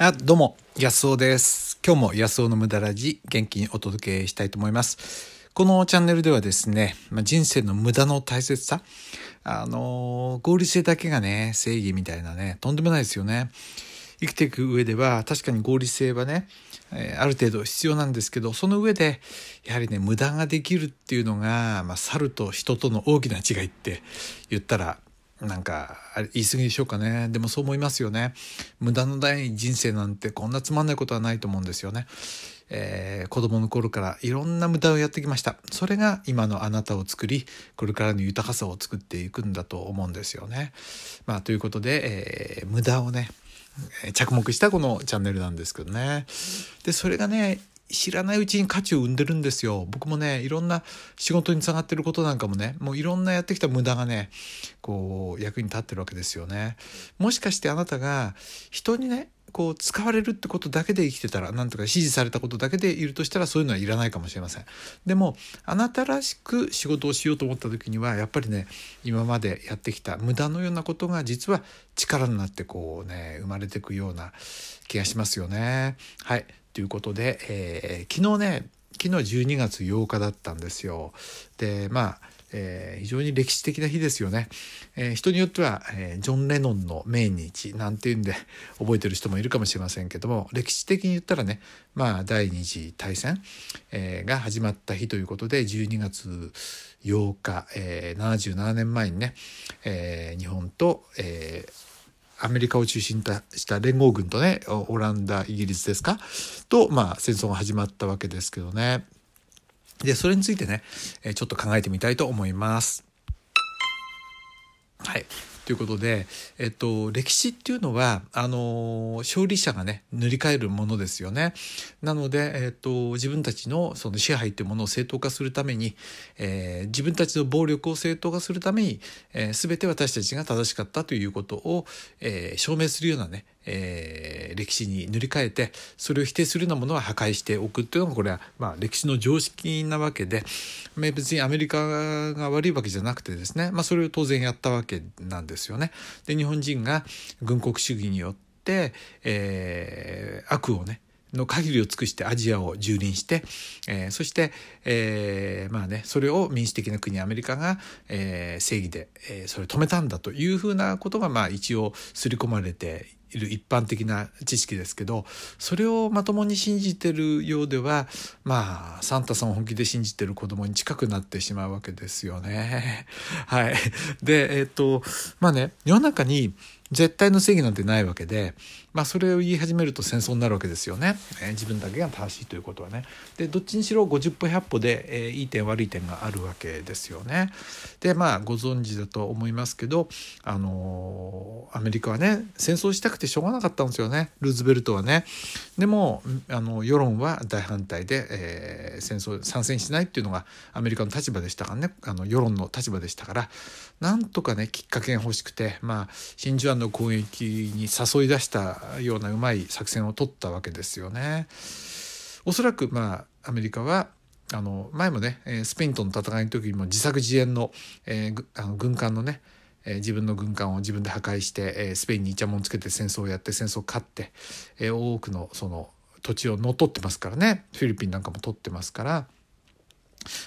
あ、どうも、安尾です。今日も安尾の無駄ラジ、元気にお届けしたいと思います。このチャンネルではですね、まあ、人生の無駄の大切さ、あのー合理性だけがね、正義みたいなね、とんでもないですよね。生きていく上では、確かに合理性はね、えーある程度必要なんですけど、その上で、やはりね、無駄ができるっていうのが、まあ、猿と人との大きな違いって言ったら、なんか言い過ぎでしょうかね。でもそう思いますよね。無駄のない人生なんてこんなつまんないことはないと思うんですよね、えー子供の頃からいろんな無駄をやってきました。それが今のあなたを作りこれからの豊かさを作っていくんだと思うんですよね。まあということで、えー無駄をね着目したこのチャンネルなんですけどね。でそれがね知らないうちに価値を生んでるんですよ。僕もね、いろんな仕事につながってることなんかもね、もういろんなやってきた無駄がね、こう、役に立ってるわけですよね。もしかしてあなたが人にね、こう使われるってことだけで生きてたらなんとか指示されたことだけでいるとしたらそういうのはいらないかもしれませんでもあなたらしく仕事をしようと思った時にはやっぱりね今までやってきた無駄のようなことが実は力になってこうね生まれていくような気がしますよねはいということで、えー昨日ね昨日12月8日だったんですよ。でまあえー非常に歴史的な日ですよね、えー人によっては、えージョン・レノンの命日なんていうんで覚えてる人もいるかもしれませんけども歴史的に言ったらねまあ第二次大戦、えーが始まった日ということで12月8日、えー77年前にね、えー日本と、えーアメリカを中心とした連合軍とねオランダイギリスですか？と、まあ、戦争が始まったわけですけどね。でそれについてねちょっと考えてみたいと思います。はい。ということで、えっと、歴史っていうのはあの勝利者がね塗り替えるものですよね。なので、えっと、自分たちのその支配っていうものを正当化するために、えー自分たちの暴力を正当化するために、えー、全て私たちが正しかったということを、えー証明するようなね、えー歴史に塗り替えてそれを否定するようなものは破壊しておくっていうのがこれは、まあ、歴史の常識なわけで、まあ別にアメリカが悪いわけじゃなくてですね、まあ、それを当然やったわけなんですよね。で日本人が軍国主義によって、えー悪をねの限りを尽くしてアジアを蹂躙して、えーそして、えーまあねそれを民主的な国アメリカが、えー正義で、えそれを止めたんだというふうなことがまあ一応刷り込まれている一般的な知識ですけどそれをまともに信じてるようではまあサンタさんを本気で信じてる子供に近くなってしまうわけですよね。はい、でえっ、とまあね世の中に絶対の正義なんてないわけで、まあ、それを言い始めると戦争になるわけですよね、えー自分だけが正しいということはね。でどっちにしろ50歩100歩で、えーいい点悪い点があるわけですよね。でまあご存知だと思いますけど、あのーアメリカはね戦争したくてしょうがなかったんですよね。ルーズベルトはね。でもあの世論は大反対で、えー戦争参戦しないっていうのがアメリカの立場でしたからね。あの世論の立場でしたから。なんとかねきっかけが欲しくてまあ真珠湾の攻撃に誘い出したようなうまい作戦を取ったわけですよね。おそらくまあアメリカはあの前もねスペインとの戦いの時にも自作自演の,、えーあの軍艦のねえ自分の軍艦を自分で破壊して、えスペインにイチャモンつけて戦争をやって戦争を勝って、え多くのその土地を乗っ取ってますからねフィリピンなんかも取ってますから。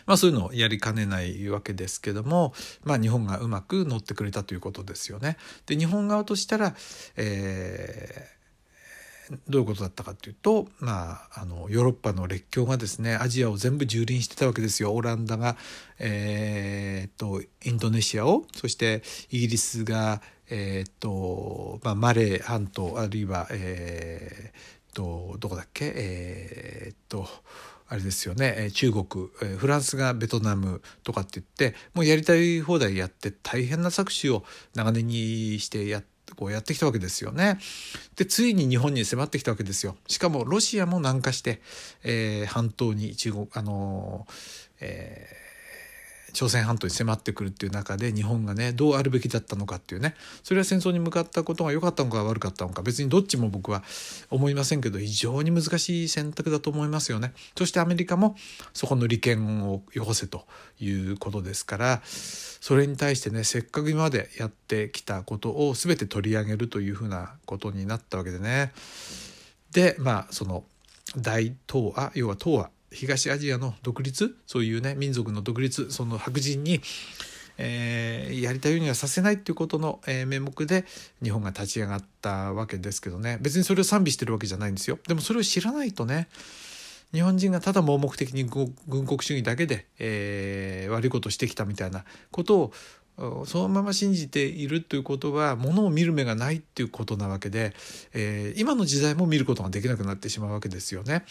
まあそういうのをやりかねないわけですけども、まあ日本がうまく乗ってくれたということですよね。で、日本側としたら、えーどういうことだったかというと、まあ、あのヨーロッパの列強がですねアジアを全部蹂躙してたわけですよオランダが、えーっとドネシアをそしてイギリスが、えーとまあ、マレー半島あるいは、えーっとどこだっけ？えーっとあれですよね中国フランスがベトナムとかって言ってもうやりたい放題やって大変な搾取を長年にしてやってこうやってきたわけですよね。でついに日本に迫ってきたわけですよ。しかもロシアも南下して、えー半島に中国あのーえー朝鮮半島に迫ってくるっていう中で日本がねどうあるべきだったのかっていうねそれは戦争に向かったことが良かったのか悪かったのか別にどっちも僕は思いませんけど非常に難しい選択だと思いますよね。そしてアメリカもそこの利権をよこせということですからそれに対してねせっかく今までやってきたことを全て取り上げるというふうなことになったわけでね。でまあその大東亜要は東亜東アジアの独立？そういうね民族の独立？その白人に、えー、やりたいようにはさせないっていうことの、えー、名目で日本が立ち上がったわけですけどね。別にそれを賛美してるわけじゃないんですよ。でもそれを知らないとね日本人がただ盲目的に軍国主義だけで、えー、悪いことをしてきたみたいなことをそのまま信じているということはものを見る目がないっていうことなわけで、えー、今の時代も見ることができなくなってしまうわけですよね、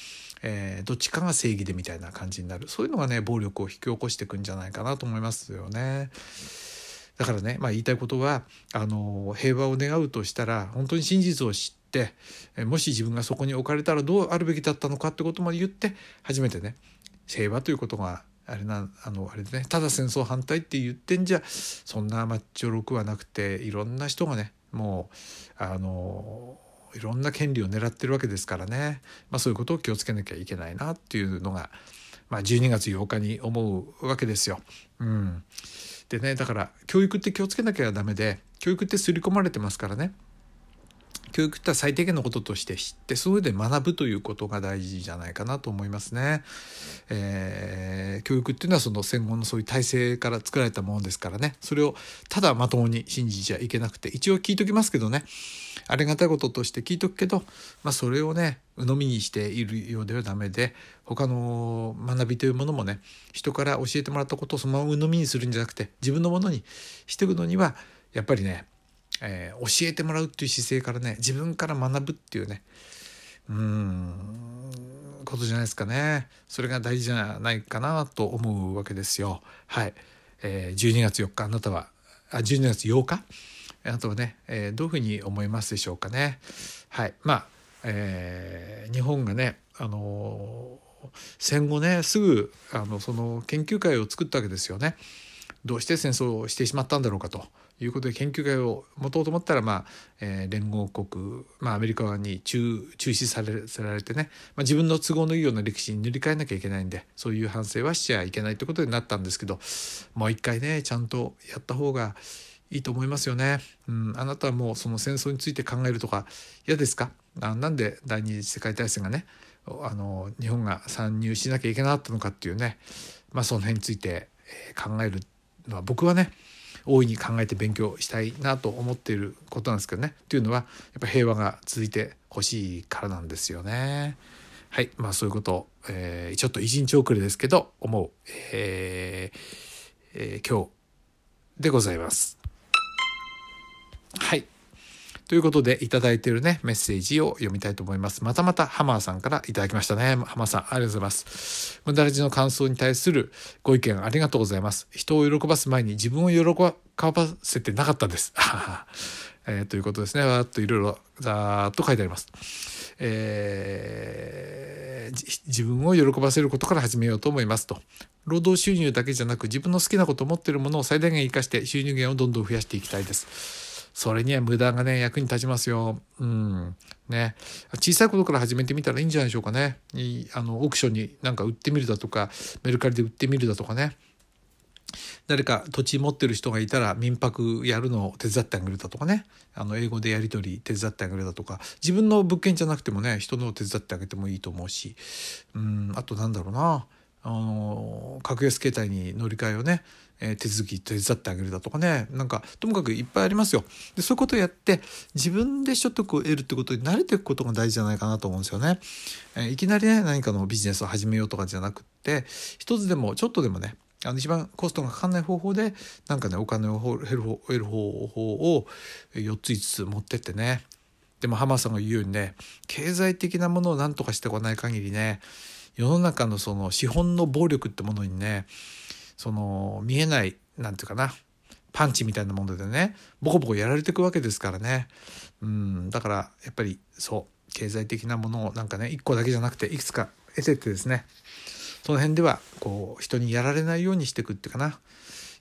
えー、どっちかが正義でみたいな感じになるそういうのがね暴力を引き起こしていくんじゃないかなと思いますよね。だからね、まあ、言いたいことはあの平和を願うとしたら本当に真実を知ってもし自分がそこに置かれたらどうあるべきだったのかってことまで言って初めてね平和ということがあれなあのあれでねただ戦争反対って言ってんじゃそんなマッチョ6はなくていろんな人がねもうあのいろんな権利を狙ってるわけですからね、まあ、そういうことを気をつけなきゃいけないなっていうのが、まあ、12月8日に思うわけですよ。うん、でねだから教育って気をつけなきゃダメで教育って刷り込まれてますからね。教育って最低限のこととして知ってそれで学ぶということが大事じゃないかなと思いますね。えー、教育っていうのはその戦後のそういう体制から作られたものですからねそれをただまともに信じちゃいけなくて一応聞いときますけどねありがたいこととして聞いとくけど、まあ、それをね鵜呑みにしているようではダメで他の学びというものもね人から教えてもらったことをそのまま鵜呑みにするんじゃなくて自分のものにしていくのにはやっぱりねえー、教えてもらうっていう姿勢からね自分から学ぶっていうねうんことじゃないですかね。それが大事じゃないかなと思うわけですよ。はい、えー、12月4日あなたはあ12月8日？あなたはね、えー、どういうふうに思いますでしょうかね。はい。まあ、えー、日本がねあの戦後ねすぐあのその研究会を作ったわけですよね。どうして戦争をしてしまったんだろうかと。いうことで研究会を持とうと思ったら、まあえー、連合国、まあ、アメリカに中中止されされてね、まあ、自分の都合のいいような歴史に塗り替えなきゃいけないんでそういう反省はしちゃいけないということになったんですけどもう一回ねちゃんとやった方がいいと思いますよね。うん、あなたはもうその戦争について考えるとか嫌ですか？あなんで第二次世界大戦がねあの日本が参入しなきゃいけなかったのかっていうね、まあ、その辺について考えるのは僕はね大いに考えて勉強したいなと思っていることなんですけどねというのはやっぱ平和が続いてほしいからなんですよね。はいまあそういうことを、えー、ちょっと一日遅れですけど思う、えーえー、今日でございます。はい。ということで、いただいているね、メッセージを読みたいと思います。またまたハマーさんからいただきましたね。ハマーさん、ありがとうございます。無駄ラジの感想に対するご意見ありがとうございます。人を喜ばす前に自分を喜ばせてなかったです。えー、ということですね。わーっといろいろざーっと書いてあります。えー、自分を喜ばせることから始めようと思いますと。労働収入だけじゃなく自分の好きなことを持っているものを最大限活かして収入源をどんどん増やしていきたいです。それには無駄がね、役に立ちますよ。うん。ね。小さいことから始めてみたらいいんじゃないでしょうかね。あの、オークションになんか売ってみるだとか、メルカリで売ってみるだとかね。誰か土地持ってる人がいたら民泊やるのを手伝ってあげるだとかねあの英語でやり取り手伝ってあげるだとか自分の物件じゃなくてもね人のを手伝ってあげてもいいと思うしうんあとなんだろうなあの格安携帯に乗り換えをねえ手続き手伝ってあげるだとかね。なんかともかくいっぱいありますよ。でそういうことをやって自分で所得を得るってことに慣れていくことが大事じゃないかなと思うんですよね、えいきなりね何かのビジネスを始めようとかじゃなくって一つでもちょっとでもねあの一番コストがかかんない方法でなんかねお金を得る方法を4つ5つ持ってってね。でも浜さんが言うようにね経済的なものを何とかしてこない限りね世の中のその資本の暴力ってものにねその見えない何て言うかなパンチみたいなものでねボコボコやられていくわけですからね。うんだからやっぱりそう経済的なものをなんかね1個だけじゃなくていくつか得てってですね。その辺ではこう人にやられないようにしていくっていうかな。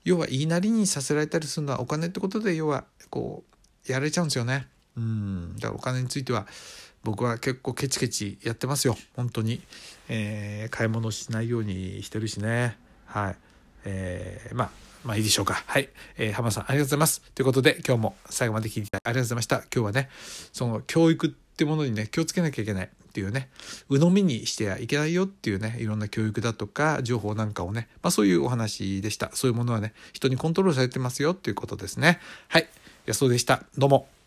要は言いなりにさせられたりするのはお金ってことで要はこうやられちゃうんですよね。うんだからお金については僕は結構ケチケチやってますよ。本当に、えー、買い物しないようにしてるしね。はい。えー、まあ、まあいいでしょうか。はい。えー、浜さんありがとうございます。ということで、今日も最後まで聞いてありがとうございました。今日はね、その教育ってものにね気をつけなきゃいけない。っていうね。鵜呑みにしてはいけないよ。っていうねいろんな教育だとか情報なんかをね、まあ、そういうお話でした。そういうものはね人にコントロールされてますよ。っていうことですね。はい。安尾でした。どうも。